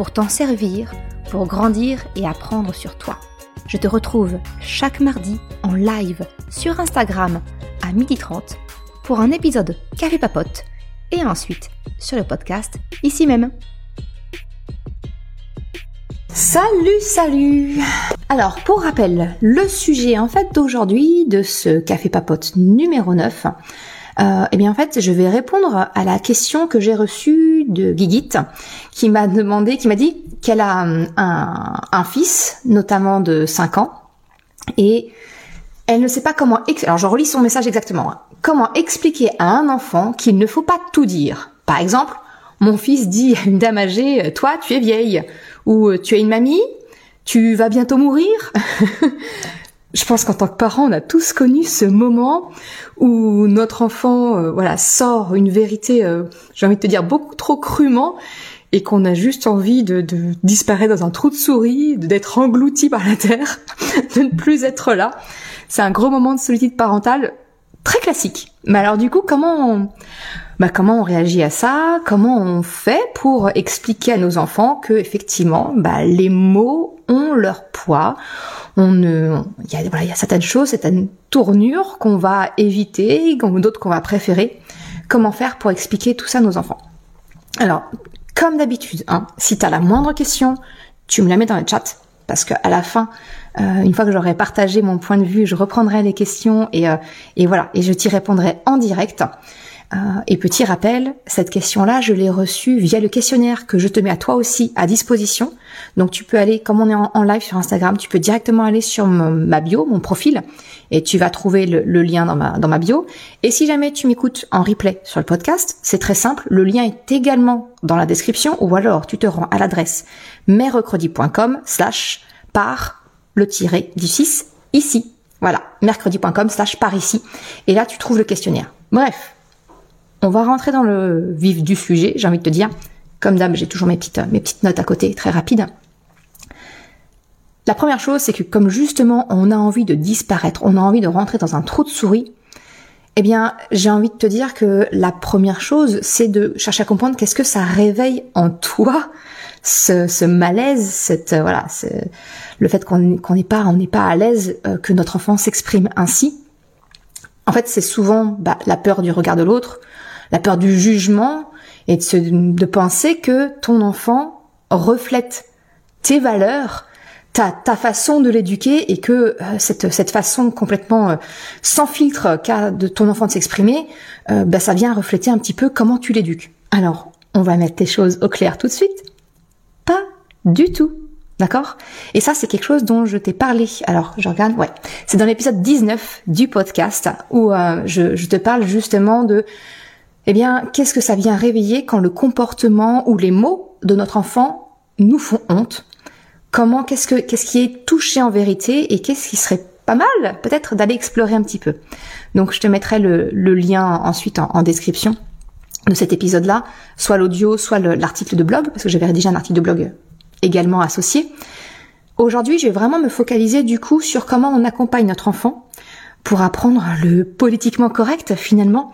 pour t'en servir, pour grandir et apprendre sur toi. Je te retrouve chaque mardi en live sur Instagram à 12h30 pour un épisode Café Papote et ensuite sur le podcast ici même. Salut, salut Alors, pour rappel, le sujet en fait d'aujourd'hui de ce Café Papote numéro 9, euh, eh bien en fait, je vais répondre à la question que j'ai reçue de Guigit, qui m'a demandé, qui m'a dit qu'elle a un, un, fils, notamment de 5 ans, et elle ne sait pas comment... Alors je relis son message exactement. Hein. Comment expliquer à un enfant qu'il ne faut pas tout dire? Par exemple, mon fils dit à une dame âgée, toi tu es vieille, ou tu es une mamie, tu vas bientôt mourir? je pense qu'en tant que parent, on a tous connu ce moment où notre enfant, euh, voilà, sort une vérité, euh, j'ai envie de te dire beaucoup trop crûment, et qu'on a juste envie de, de disparaître dans un trou de souris, d'être englouti par la terre, de ne plus être là. C'est un gros moment de solitude parentale très classique. Mais alors du coup, comment on, bah, comment on réagit à ça? Comment on fait pour expliquer à nos enfants que effectivement, bah, les mots ont leur poids? On il y a, voilà, il y a certaines choses, certaines tournures qu'on va éviter, d'autres qu'on va préférer. Comment faire pour expliquer tout ça à nos enfants? Alors, comme d'habitude, hein, si tu la moindre question, tu me la mets dans le chat parce qu'à la fin, euh, une fois que j'aurai partagé mon point de vue, je reprendrai les questions et, euh, et voilà, et je t'y répondrai en direct. Euh, et petit rappel, cette question-là, je l'ai reçue via le questionnaire que je te mets à toi aussi à disposition. Donc tu peux aller, comme on est en, live sur Instagram, tu peux directement aller sur ma bio, mon profil, et tu vas trouver le, lien dans ma, bio. Et si jamais tu m'écoutes en replay sur le podcast, c'est très simple, le lien est également dans la description, ou alors tu te rends à l'adresse mercredi.com slash par le tiré du 6 ici. Voilà, mercredi.com slash par ici. Et là, tu trouves le questionnaire. Bref, on va rentrer dans le vif du sujet, j'ai envie de te dire. Comme d'hab, j'ai toujours mes petites, mes petites notes à côté, très rapides. La première chose, c'est que comme justement on a envie de disparaître, on a envie de rentrer dans un trou de souris, eh bien, j'ai envie de te dire que la première chose, c'est de chercher à comprendre qu'est-ce que ça réveille en toi, ce, malaise, cette voilà, le fait qu'on n'est pas, on n'est pas à l'aise euh, que notre enfant s'exprime ainsi. En fait, c'est souvent bah, la peur du regard de l'autre, la peur du jugement et de, de penser que ton enfant reflète tes valeurs, ta, ta façon de l'éduquer et que euh, cette, cette façon complètement euh, sans filtre qu'a de ton enfant de s'exprimer, euh, bah, ça vient refléter un petit peu comment tu l'éduques. Alors, on va mettre les choses au clair tout de suite. Pas du tout. D'accord? Et ça, c'est quelque chose dont je t'ai parlé. Alors, je regarde, ouais. C'est dans l'épisode 19 du podcast où je, je te parle justement de eh bien, qu'est-ce que ça vient réveiller quand le comportement ou les mots de notre enfant nous font honte? Comment, qu'est-ce que, qu'est-ce qui est touché en vérité et qu'est-ce qui serait pas mal, peut-être, d'aller explorer un petit peu? Donc, je te mettrai le, lien ensuite en, description de cet épisode-là, soit l'audio, soit l'article de blog, parce que j'avais rédigé un article de blog également associé. Aujourd'hui, je vais vraiment me focaliser du coup sur comment on accompagne notre enfant pour apprendre le politiquement correct finalement,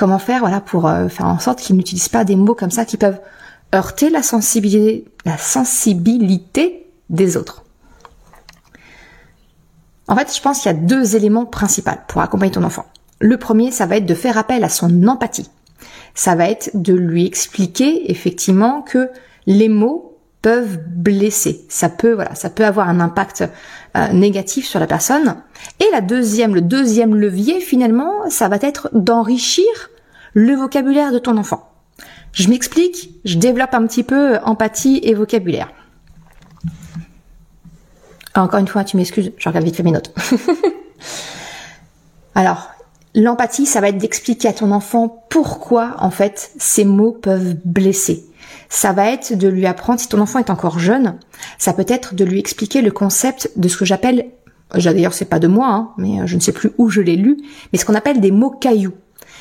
Comment faire, voilà, pour euh, faire en sorte qu'ils n'utilisent pas des mots comme ça qui peuvent heurter la sensibilité, la sensibilité des autres. En fait, je pense qu'il y a deux éléments principaux pour accompagner ton enfant. Le premier, ça va être de faire appel à son empathie. Ça va être de lui expliquer effectivement que les mots peuvent blesser. Ça peut, voilà, ça peut avoir un impact euh, négatif sur la personne. Et la deuxième, le deuxième levier finalement, ça va être d'enrichir le vocabulaire de ton enfant. Je m'explique, je développe un petit peu empathie et vocabulaire. Encore une fois, tu m'excuses, je regarde vite fait mes notes. Alors, l'empathie, ça va être d'expliquer à ton enfant pourquoi en fait ces mots peuvent blesser ça va être de lui apprendre, si ton enfant est encore jeune, ça peut être de lui expliquer le concept de ce que j'appelle, d'ailleurs c'est pas de moi, hein, mais je ne sais plus où je l'ai lu, mais ce qu'on appelle des mots cailloux.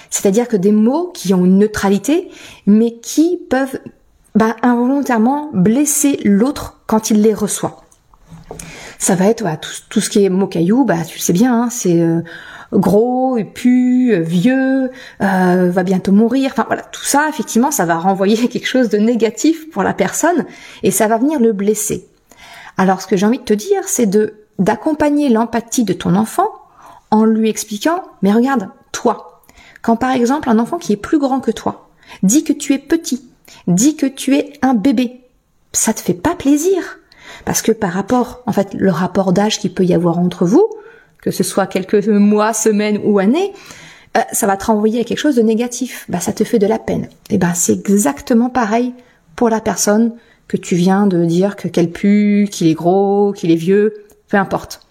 C'est-à-dire que des mots qui ont une neutralité, mais qui peuvent bah, involontairement blesser l'autre quand il les reçoit. Ça va être tout, ce qui est mots cailloux, bah tu le sais bien, hein, c'est euh, gros, pu, vieux, euh, va bientôt mourir. Enfin voilà, tout ça, effectivement, ça va renvoyer quelque chose de négatif pour la personne et ça va venir le blesser. Alors ce que j'ai envie de te dire, c'est de d'accompagner l'empathie de ton enfant en lui expliquant, mais regarde, toi, quand par exemple un enfant qui est plus grand que toi dit que tu es petit, dit que tu es un bébé, ça te fait pas plaisir. Parce que par rapport, en fait, le rapport d'âge qu'il peut y avoir entre vous, que ce soit quelques mois, semaines ou années, euh, ça va te renvoyer à quelque chose de négatif. Bah, ça te fait de la peine. Et ben, c'est exactement pareil pour la personne que tu viens de dire que qu'elle pue, qu'il est gros, qu'il est vieux, peu importe.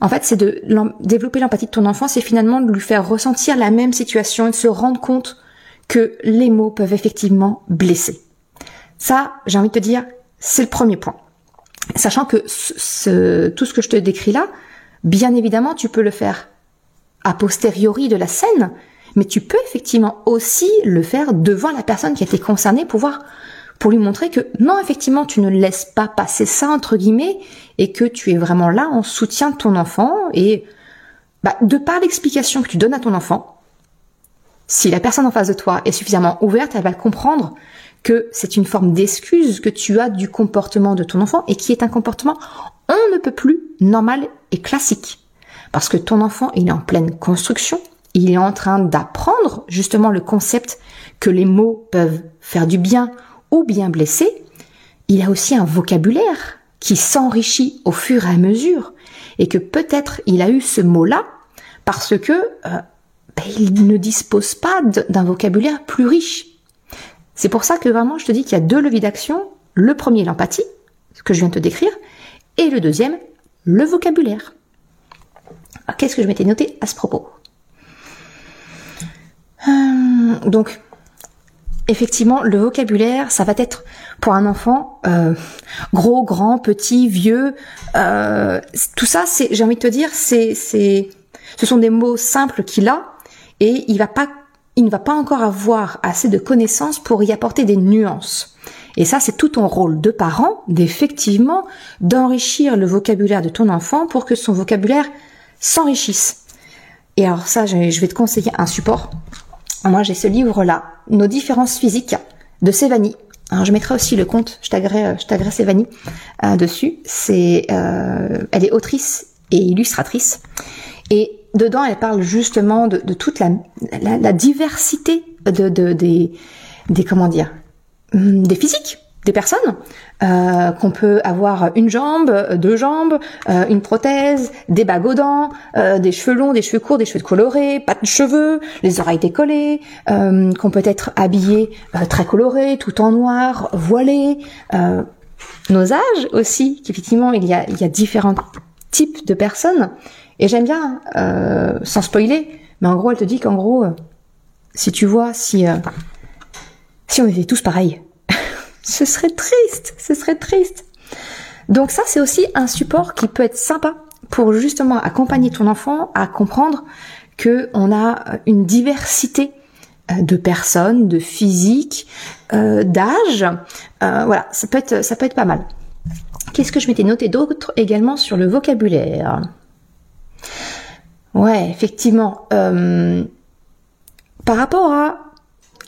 En fait, c'est de développer l'empathie de ton enfant, c'est finalement de lui faire ressentir la même situation et de se rendre compte que les mots peuvent effectivement blesser. Ça, j'ai envie de te dire, c'est le premier point. Sachant que ce, tout ce que je te décris là, Bien évidemment, tu peux le faire a posteriori de la scène, mais tu peux effectivement aussi le faire devant la personne qui a été concernée pour voir, pour lui montrer que non, effectivement, tu ne laisses pas passer ça entre guillemets et que tu es vraiment là en soutien de ton enfant et bah, de par l'explication que tu donnes à ton enfant, si la personne en face de toi est suffisamment ouverte, elle va comprendre que c'est une forme d'excuse que tu as du comportement de ton enfant et qui est un comportement on ne peut plus normal et classique. Parce que ton enfant, il est en pleine construction, il est en train d'apprendre justement le concept que les mots peuvent faire du bien ou bien blesser. Il a aussi un vocabulaire qui s'enrichit au fur et à mesure et que peut-être il a eu ce mot-là parce que euh, ben, il ne dispose pas d'un vocabulaire plus riche. C'est pour ça que vraiment je te dis qu'il y a deux leviers d'action. Le premier, l'empathie, ce que je viens de te décrire, et le deuxième, le vocabulaire. Qu'est-ce que je m'étais noté à ce propos? Euh, Donc, effectivement, le vocabulaire, ça va être pour un enfant euh, gros, grand, petit, vieux. Euh, tout ça, j'ai envie de te dire, c'est, c'est, ce sont des mots simples qu'il a et il va pas, il ne va pas encore avoir assez de connaissances pour y apporter des nuances. Et ça, c'est tout ton rôle de parent, d'effectivement, d'enrichir le vocabulaire de ton enfant pour que son vocabulaire s'enrichisse. Et alors ça, je vais te conseiller un support. Moi, j'ai ce livre-là, Nos différences physiques, de Sévanie. Alors, je mettrai aussi le compte, je taguerai, je taguerai Sévanie euh, dessus. C'est, euh, elle est autrice et illustratrice. Et dedans, elle parle justement de, toute la, diversité de, de, des, comment dire, Hum, des physiques des personnes, euh, qu'on peut avoir une jambe, deux jambes, euh, une prothèse, des bagues aux dents, euh, des cheveux longs, des cheveux courts, des cheveux colorés, pas de cheveux, les oreilles décollées, qu'on peut être habillé très coloré, tout en noir, voilé, nos âges aussi, qu'effectivement il y a, il y a différents types de personnes. Et j'aime bien, sans spoiler, mais en gros elle te dit qu'en gros, si tu vois, si si on était tous pareils, ce serait triste, ce serait triste. Donc ça, c'est aussi un support qui peut être sympa pour justement accompagner ton enfant à comprendre que on a une diversité euh, de personnes, de physique, euh, d'âge. Euh, voilà, ça peut être ça peut être pas mal. Qu'est-ce que je m'étais noté d'autre également sur le vocabulaire? Ouais, effectivement. par rapport à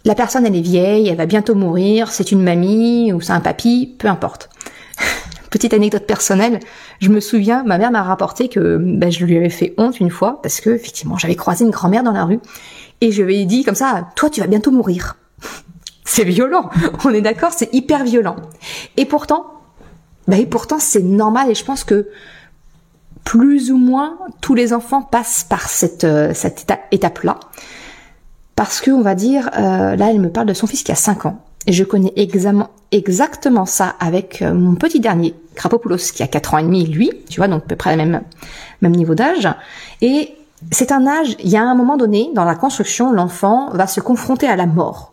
la personne, elle est vieille, elle va bientôt mourir, c'est une mamie ou c'est un papy, peu importe. Petite anecdote personnelle, je me souviens, ma mère m'a rapporté que ben, je lui avais fait honte une fois parce que effectivement j'avais croisé une grand-mère dans la rue et je lui ai dit comme ça, toi tu vas bientôt mourir. c'est violent, on est d'accord, c'est hyper violent. Et pourtant, ben, et pourtant c'est normal et je pense que plus ou moins tous les enfants passent par cette, euh, étape-là parce que on va dire, euh, là elle me parle de son fils qui a 5 ans. Et je connais exactement ça avec euh, mon petit dernier, Krapopoulos, qui a 4 ans et demi, lui, tu vois, donc à peu près le même, même niveau d'âge. Et c'est un âge, il y a un moment donné, dans la construction, l'enfant va se confronter à la mort.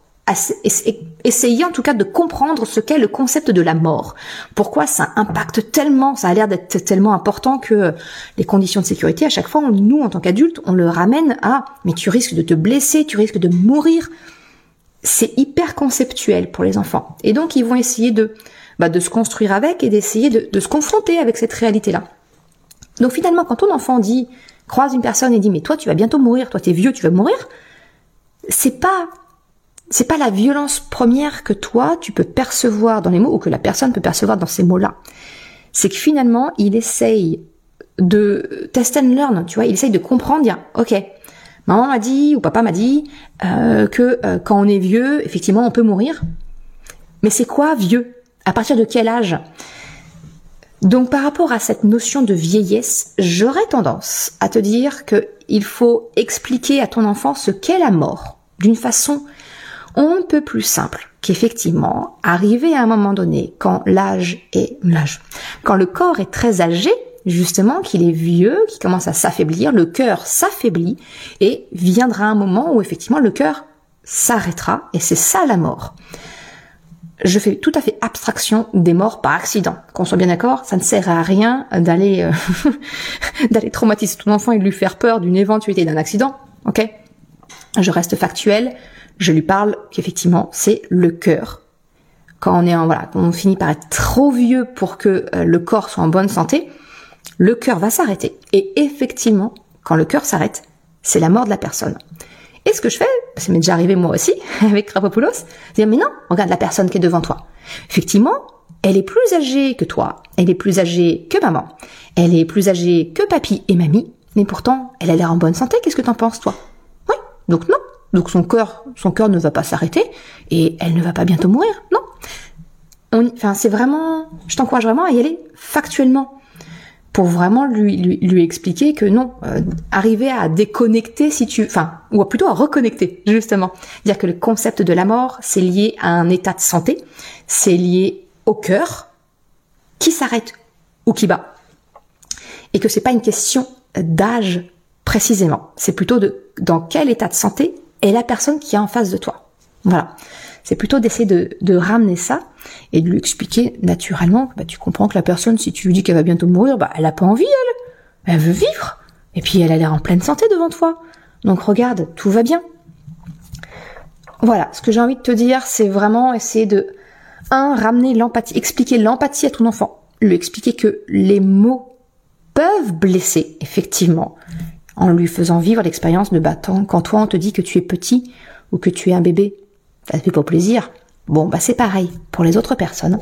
Essayer en tout cas de comprendre ce qu'est le concept de la mort. Pourquoi ça impacte tellement, ça a l'air d'être tellement important que les conditions de sécurité, à chaque fois, nous, en tant qu'adultes, on le ramène à mais tu risques de te blesser, tu risques de mourir. C'est hyper conceptuel pour les enfants. Et donc, ils vont essayer de, bah, de se construire avec et d'essayer de, de se confronter avec cette réalité-là. Donc finalement, quand ton enfant dit, croise une personne et dit, mais toi, tu vas bientôt mourir, toi, t'es vieux, tu vas mourir, c'est pas c'est pas la violence première que toi tu peux percevoir dans les mots ou que la personne peut percevoir dans ces mots-là. C'est que finalement, il essaye de test and learn, tu vois, il essaye de comprendre, dire, ok, maman m'a dit ou papa m'a dit euh, que euh, quand on est vieux, effectivement, on peut mourir. Mais c'est quoi vieux? À partir de quel âge? Donc par rapport à cette notion de vieillesse, j'aurais tendance à te dire que il faut expliquer à ton enfant ce qu'est la mort d'une façon on peut plus simple qu'effectivement, arriver à un moment donné, quand l'âge est l'âge, quand le corps est très âgé, justement, qu'il est vieux, qu'il commence à s'affaiblir, le cœur s'affaiblit, et viendra un moment où effectivement le cœur s'arrêtera, et c'est ça la mort. Je fais tout à fait abstraction des morts par accident. Qu'on soit bien d'accord, ça ne sert à rien d'aller euh, d'aller traumatiser ton enfant et lui faire peur d'une éventualité d'un accident. Ok? Je reste factuel je lui parle qu'effectivement, c'est le cœur. Quand on est en, voilà, on finit par être trop vieux pour que euh, le corps soit en bonne santé, le cœur va s'arrêter. Et effectivement, quand le cœur s'arrête, c'est la mort de la personne. Et ce que je fais, ça m'est déjà arrivé moi aussi avec Rapopoulos, dire mais non, regarde la personne qui est devant toi. Effectivement, elle est plus âgée que toi, elle est plus âgée que maman, elle est plus âgée que papy et mamie, mais pourtant, elle a l'air en bonne santé, qu'est-ce que t'en penses toi? Oui, donc non, donc son cœur, ne va pas s'arrêter et elle ne va pas bientôt mourir. Non? enfin, c'est vraiment, je t'encourage vraiment à y aller factuellement pour vraiment lui, lui, expliquer que non, euh, arriver à déconnecter si tu, enfin, ou plutôt à reconnecter justement, dire que le concept de la mort c'est lié à un état de santé, c'est lié au cœur qui s'arrête ou qui bat, et que c'est pas une question d'âge précisément, c'est plutôt de dans quel état de santé et la personne qui est en face de toi. Voilà. C'est plutôt d'essayer de, ramener ça et de lui expliquer naturellement, bah, tu comprends que la personne, si tu lui dis qu'elle va bientôt mourir, bah, elle a pas envie, elle. Elle veut vivre. Et puis elle a l'air en pleine santé devant toi. Donc regarde, tout va bien. Voilà, ce que j'ai envie de te dire, c'est vraiment essayer de, un, ramener l'empathie, expliquer l'empathie à ton enfant, lui expliquer que les mots peuvent blesser, effectivement, en lui faisant vivre l'expérience de battant. Quand toi on te dit que tu es petit ou que tu es un bébé, ça te fait pas plaisir. Bon, bah c'est pareil pour les autres personnes.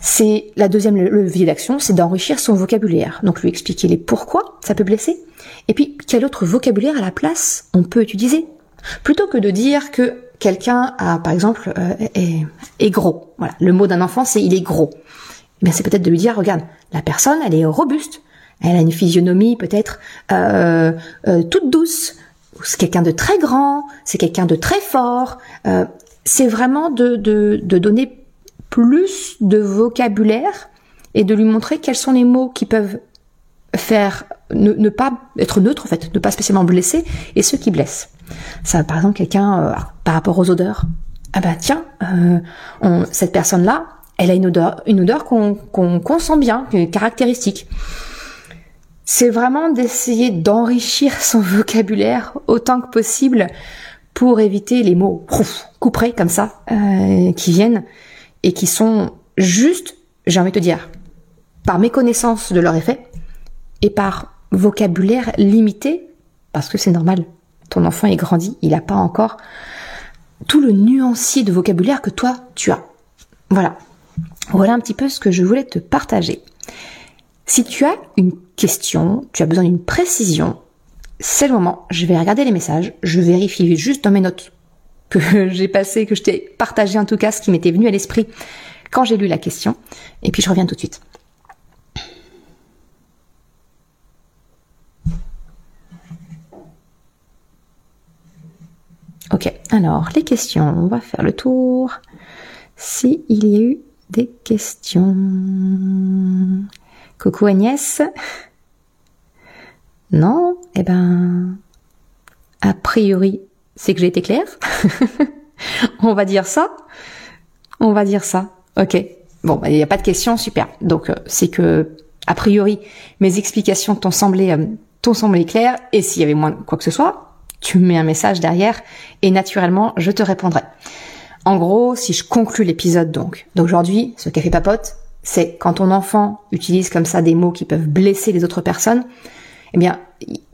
C'est la deuxième levier d'action, c'est d'enrichir son vocabulaire. Donc lui expliquer les pourquoi ça peut blesser. Et puis quel autre vocabulaire à la place on peut utiliser? Plutôt que de dire que quelqu'un a, par exemple, euh, est, est, gros. Voilà, le mot d'un enfant c'est il est gros. Eh bien c'est peut-être de lui dire regarde, la personne elle est robuste, elle a une physionomie peut-être euh, euh, toute douce. C'est quelqu'un de très grand, c'est quelqu'un de très fort. Euh, c'est vraiment de, de, de, donner plus de vocabulaire et de lui montrer quels sont les mots qui peuvent faire ne, pas être neutre en fait, ne pas spécialement blesser et ceux qui blessent. Ça, par exemple, quelqu'un par rapport aux odeurs. Ah bah tiens, cette personne-là, elle a une odeur, une odeur qu'on qu'on sent bien, caractéristique c'est vraiment d'essayer d'enrichir son vocabulaire autant que possible pour éviter les mots couperés comme ça euh, qui viennent et qui sont juste, j'ai envie de te dire, par méconnaissance de leur effet et par vocabulaire limité parce que c'est normal. Ton enfant est grandi, il n'a pas encore tout le nuancier de vocabulaire que toi tu as. Voilà. Voilà un petit peu ce que je voulais te partager. Si tu as une question, tu as besoin d'une précision, c'est le moment. Je vais regarder les messages, je vérifie juste dans mes notes que j'ai passé, que je t'ai partagé en tout cas ce qui m'était venu à l'esprit quand j'ai lu la question, et puis je reviens tout de suite. Ok, alors les questions, on va faire le tour. S'il y a eu des questions. Coucou Agnès. Non Eh ben, a priori, c'est que j'ai été claire. On va dire ça On va dire ça. Ok. Bon, bah, il n'y a pas de questions, super. Donc euh, c'est que, a priori, mes explications t'ont semblé, euh, claires, et s'il y avait moins quoi que ce soit, tu mets un message derrière, et naturellement, je te répondrai. En gros, si je conclus l'épisode donc d'aujourd'hui, ce café papote, c'est quand ton enfant utilise comme ça des mots qui peuvent blesser les autres personnes, eh bien,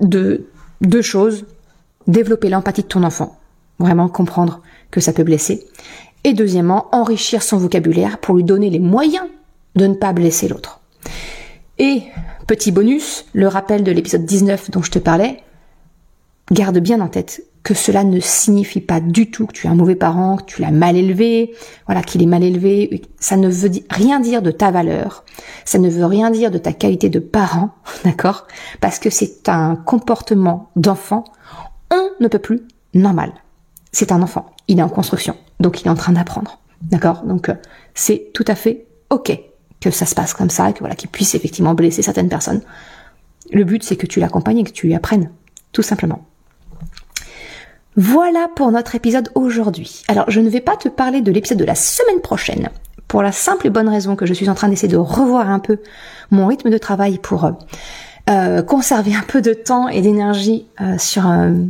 de, deux choses. Développer l'empathie de ton enfant. Vraiment comprendre que ça peut blesser. Et deuxièmement, enrichir son vocabulaire pour lui donner les moyens de ne pas blesser l'autre. Et, petit bonus, le rappel de l'épisode 19 dont je te parlais, garde bien en tête que cela ne signifie pas du tout que tu es un mauvais parent, que tu l'as mal élevé, voilà, qu'il est mal élevé. Ça ne veut rien dire de ta valeur. Ça ne veut rien dire de ta qualité de parent, d'accord? Parce que c'est un comportement d'enfant. On ne peut plus normal. C'est un enfant. Il est en construction. Donc il est en train d'apprendre. D'accord? Donc, euh, c'est tout à fait ok que ça se passe comme ça, que voilà, qu'il puisse effectivement blesser certaines personnes. Le but, c'est que tu l'accompagnes et que tu lui apprennes. Tout simplement. Voilà pour notre épisode aujourd'hui. Alors je ne vais pas te parler de l'épisode de la semaine prochaine, pour la simple et bonne raison que je suis en train d'essayer de revoir un peu mon rythme de travail pour euh, euh, conserver un peu de temps et d'énergie euh, sur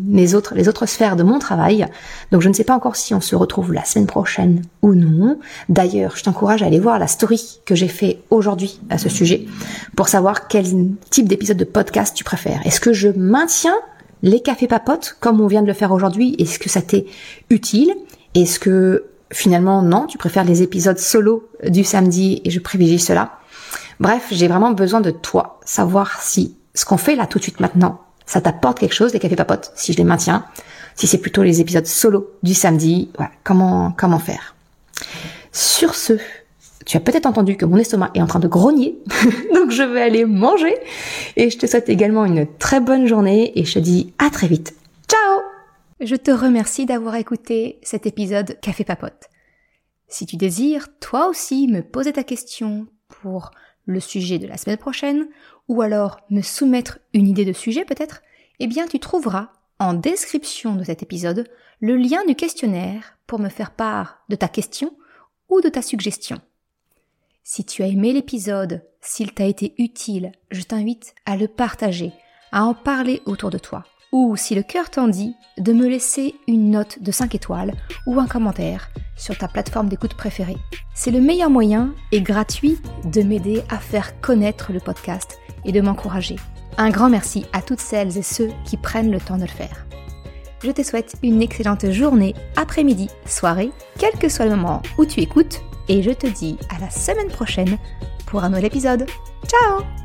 mes autres, les autres sphères de mon travail. Donc je ne sais pas encore si on se retrouve la semaine prochaine ou non. D'ailleurs, je t'encourage à aller voir la story que j'ai fait aujourd'hui à ce sujet pour savoir quel type d'épisode de podcast tu préfères. Est-ce que je maintiens les cafés papotes, comme on vient de le faire aujourd'hui, est-ce que ça t'est utile? Est-ce que finalement non, tu préfères les épisodes solo du samedi et je privilégie cela? Bref, j'ai vraiment besoin de toi, savoir si ce qu'on fait là tout de suite maintenant, ça t'apporte quelque chose, les cafés papotes, si je les maintiens, si c'est plutôt les épisodes solo du samedi, comment comment faire? Sur ce, tu as peut-être entendu que mon estomac est en train de grogner, donc je vais aller manger. Et je te souhaite également une très bonne journée et je te dis à très vite. Ciao Je te remercie d'avoir écouté cet épisode Café Papote. Si tu désires, toi aussi, me poser ta question pour le sujet de la semaine prochaine, ou alors me soumettre une idée de sujet peut-être, eh bien tu trouveras en description de cet épisode le lien du questionnaire pour me faire part de ta question ou de ta suggestion. Si tu as aimé l'épisode, s'il t'a été utile, je t'invite à le partager, à en parler autour de toi. Ou si le cœur t'en dit, de me laisser une note de 5 étoiles ou un commentaire sur ta plateforme d'écoute préférée. C'est le meilleur moyen et gratuit de m'aider à faire connaître le podcast et de m'encourager. Un grand merci à toutes celles et ceux qui prennent le temps de le faire. Je te souhaite une excellente journée, après-midi, soirée, quel que soit le moment où tu écoutes et je te dis à la semaine prochaine pour un nouvel épisode. Ciao